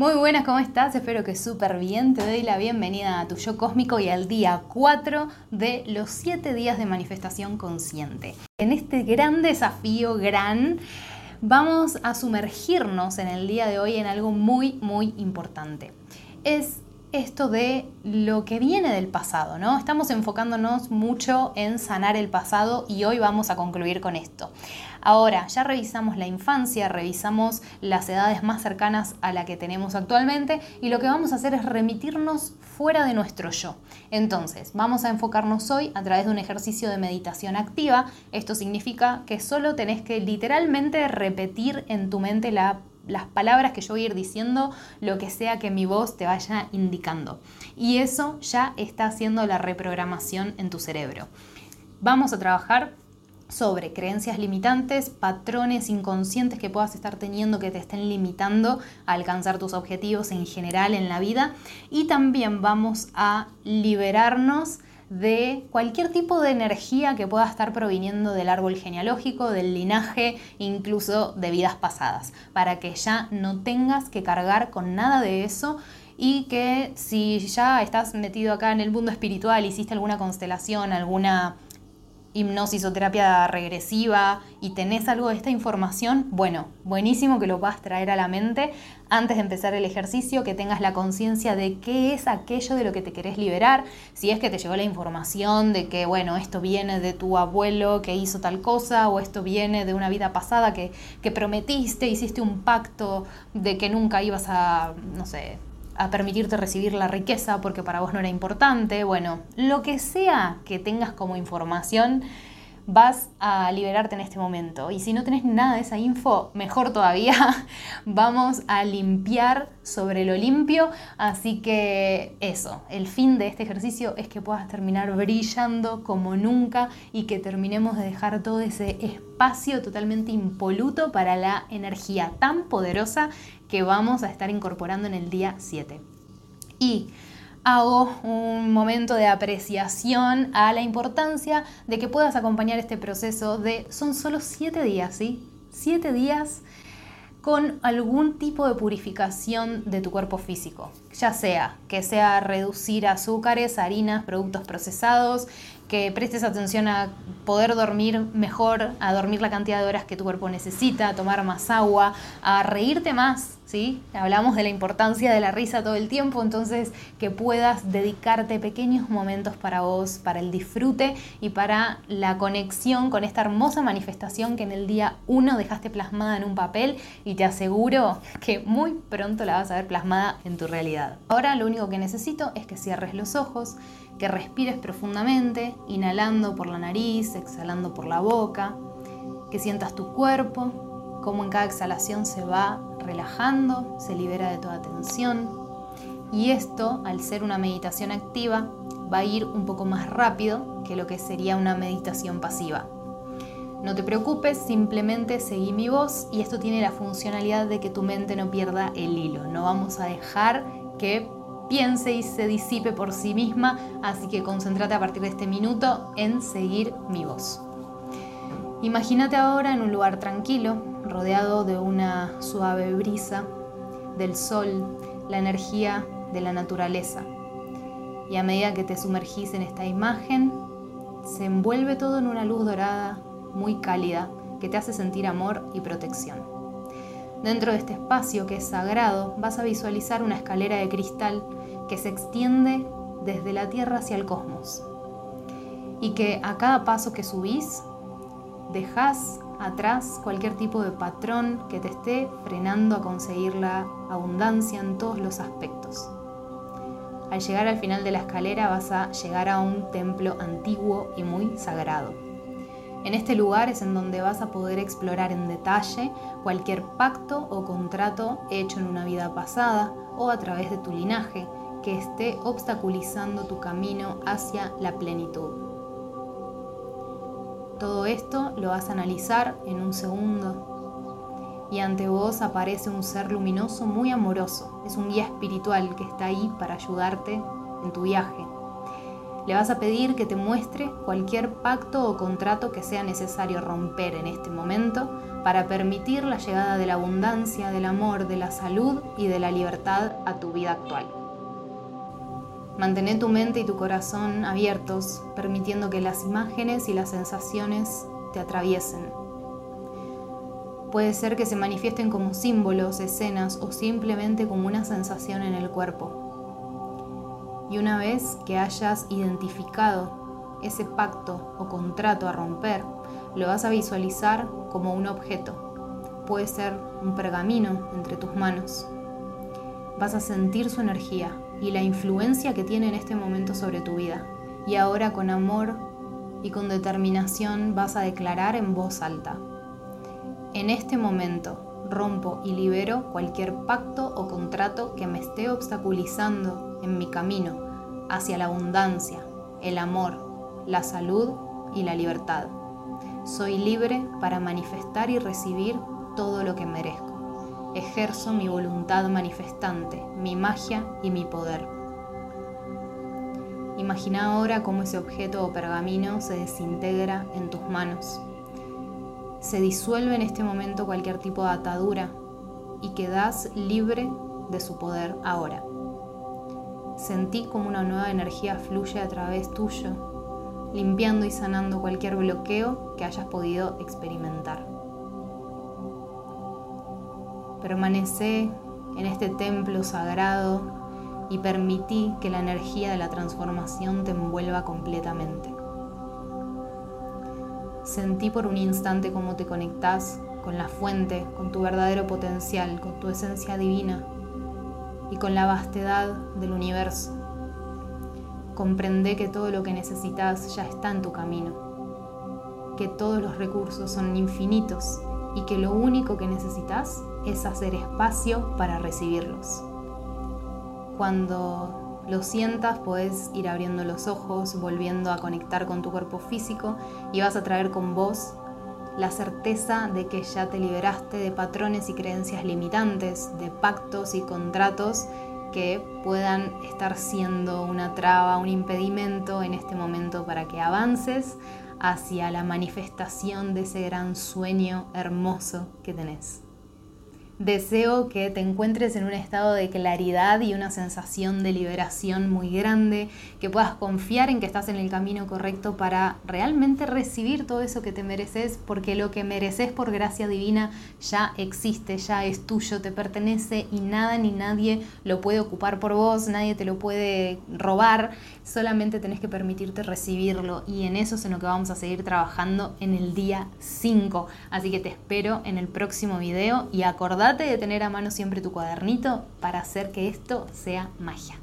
Muy buenas, ¿cómo estás? Espero que súper bien. Te doy la bienvenida a tu yo cósmico y al día 4 de los 7 días de manifestación consciente. En este gran desafío, gran, vamos a sumergirnos en el día de hoy en algo muy, muy importante. Es esto de lo que viene del pasado, ¿no? Estamos enfocándonos mucho en sanar el pasado y hoy vamos a concluir con esto. Ahora, ya revisamos la infancia, revisamos las edades más cercanas a la que tenemos actualmente y lo que vamos a hacer es remitirnos fuera de nuestro yo. Entonces, vamos a enfocarnos hoy a través de un ejercicio de meditación activa. Esto significa que solo tenés que literalmente repetir en tu mente la las palabras que yo voy a ir diciendo, lo que sea que mi voz te vaya indicando. Y eso ya está haciendo la reprogramación en tu cerebro. Vamos a trabajar sobre creencias limitantes, patrones inconscientes que puedas estar teniendo que te estén limitando a alcanzar tus objetivos en general en la vida y también vamos a liberarnos de cualquier tipo de energía que pueda estar proviniendo del árbol genealógico, del linaje, incluso de vidas pasadas, para que ya no tengas que cargar con nada de eso y que si ya estás metido acá en el mundo espiritual, hiciste alguna constelación, alguna hipnosis o terapia regresiva y tenés algo de esta información, bueno, buenísimo que lo puedas traer a la mente antes de empezar el ejercicio, que tengas la conciencia de qué es aquello de lo que te querés liberar, si es que te llegó la información de que, bueno, esto viene de tu abuelo que hizo tal cosa o esto viene de una vida pasada que, que prometiste, hiciste un pacto de que nunca ibas a, no sé, a permitirte recibir la riqueza porque para vos no era importante. Bueno, lo que sea que tengas como información, vas a liberarte en este momento. Y si no tenés nada de esa info, mejor todavía, vamos a limpiar sobre lo limpio. Así que eso, el fin de este ejercicio es que puedas terminar brillando como nunca y que terminemos de dejar todo ese espacio totalmente impoluto para la energía tan poderosa que vamos a estar incorporando en el día 7. Y hago un momento de apreciación a la importancia de que puedas acompañar este proceso de, son solo 7 días, ¿sí? 7 días con algún tipo de purificación de tu cuerpo físico, ya sea que sea reducir azúcares, harinas, productos procesados, que prestes atención a poder dormir mejor, a dormir la cantidad de horas que tu cuerpo necesita, a tomar más agua, a reírte más, ¿sí? Hablamos de la importancia de la risa todo el tiempo, entonces que puedas dedicarte pequeños momentos para vos, para el disfrute y para la conexión con esta hermosa manifestación que en el día 1 dejaste plasmada en un papel y te aseguro que muy pronto la vas a ver plasmada en tu realidad. Ahora lo único que necesito es que cierres los ojos, que respires profundamente, inhalando por la nariz, exhalando por la boca, que sientas tu cuerpo, cómo en cada exhalación se va relajando, se libera de toda tensión. Y esto, al ser una meditación activa, va a ir un poco más rápido que lo que sería una meditación pasiva. No te preocupes, simplemente seguí mi voz y esto tiene la funcionalidad de que tu mente no pierda el hilo. No vamos a dejar que piense y se disipe por sí misma, así que concéntrate a partir de este minuto en seguir mi voz. Imagínate ahora en un lugar tranquilo, rodeado de una suave brisa, del sol, la energía de la naturaleza. Y a medida que te sumergís en esta imagen, se envuelve todo en una luz dorada muy cálida que te hace sentir amor y protección. Dentro de este espacio que es sagrado vas a visualizar una escalera de cristal que se extiende desde la Tierra hacia el cosmos y que a cada paso que subís dejas atrás cualquier tipo de patrón que te esté frenando a conseguir la abundancia en todos los aspectos. Al llegar al final de la escalera vas a llegar a un templo antiguo y muy sagrado. En este lugar es en donde vas a poder explorar en detalle cualquier pacto o contrato hecho en una vida pasada o a través de tu linaje que esté obstaculizando tu camino hacia la plenitud. Todo esto lo vas a analizar en un segundo y ante vos aparece un ser luminoso muy amoroso. Es un guía espiritual que está ahí para ayudarte en tu viaje. Le vas a pedir que te muestre cualquier pacto o contrato que sea necesario romper en este momento para permitir la llegada de la abundancia, del amor, de la salud y de la libertad a tu vida actual. Mantén tu mente y tu corazón abiertos, permitiendo que las imágenes y las sensaciones te atraviesen. Puede ser que se manifiesten como símbolos, escenas o simplemente como una sensación en el cuerpo. Y una vez que hayas identificado ese pacto o contrato a romper, lo vas a visualizar como un objeto. Puede ser un pergamino entre tus manos. Vas a sentir su energía, y la influencia que tiene en este momento sobre tu vida. Y ahora con amor y con determinación vas a declarar en voz alta. En este momento rompo y libero cualquier pacto o contrato que me esté obstaculizando en mi camino hacia la abundancia, el amor, la salud y la libertad. Soy libre para manifestar y recibir todo lo que merezco ejerzo mi voluntad manifestante, mi magia y mi poder. Imagina ahora cómo ese objeto o pergamino se desintegra en tus manos. Se disuelve en este momento cualquier tipo de atadura y quedas libre de su poder ahora. Sentí como una nueva energía fluye a través tuyo, limpiando y sanando cualquier bloqueo que hayas podido experimentar. Permanecé en este templo sagrado y permití que la energía de la transformación te envuelva completamente. Sentí por un instante cómo te conectás con la fuente, con tu verdadero potencial, con tu esencia divina y con la vastedad del universo. Comprendé que todo lo que necesitas ya está en tu camino, que todos los recursos son infinitos y que lo único que necesitas es hacer espacio para recibirlos. Cuando lo sientas, puedes ir abriendo los ojos, volviendo a conectar con tu cuerpo físico y vas a traer con vos la certeza de que ya te liberaste de patrones y creencias limitantes, de pactos y contratos que puedan estar siendo una traba, un impedimento en este momento para que avances hacia la manifestación de ese gran sueño hermoso que tenés. Deseo que te encuentres en un estado de claridad y una sensación de liberación muy grande, que puedas confiar en que estás en el camino correcto para realmente recibir todo eso que te mereces, porque lo que mereces por gracia divina ya existe, ya es tuyo, te pertenece y nada ni nadie lo puede ocupar por vos, nadie te lo puede robar, solamente tenés que permitirte recibirlo y en eso es en lo que vamos a seguir trabajando en el día 5. Así que te espero en el próximo video y acordate de tener a mano siempre tu cuadernito para hacer que esto sea magia.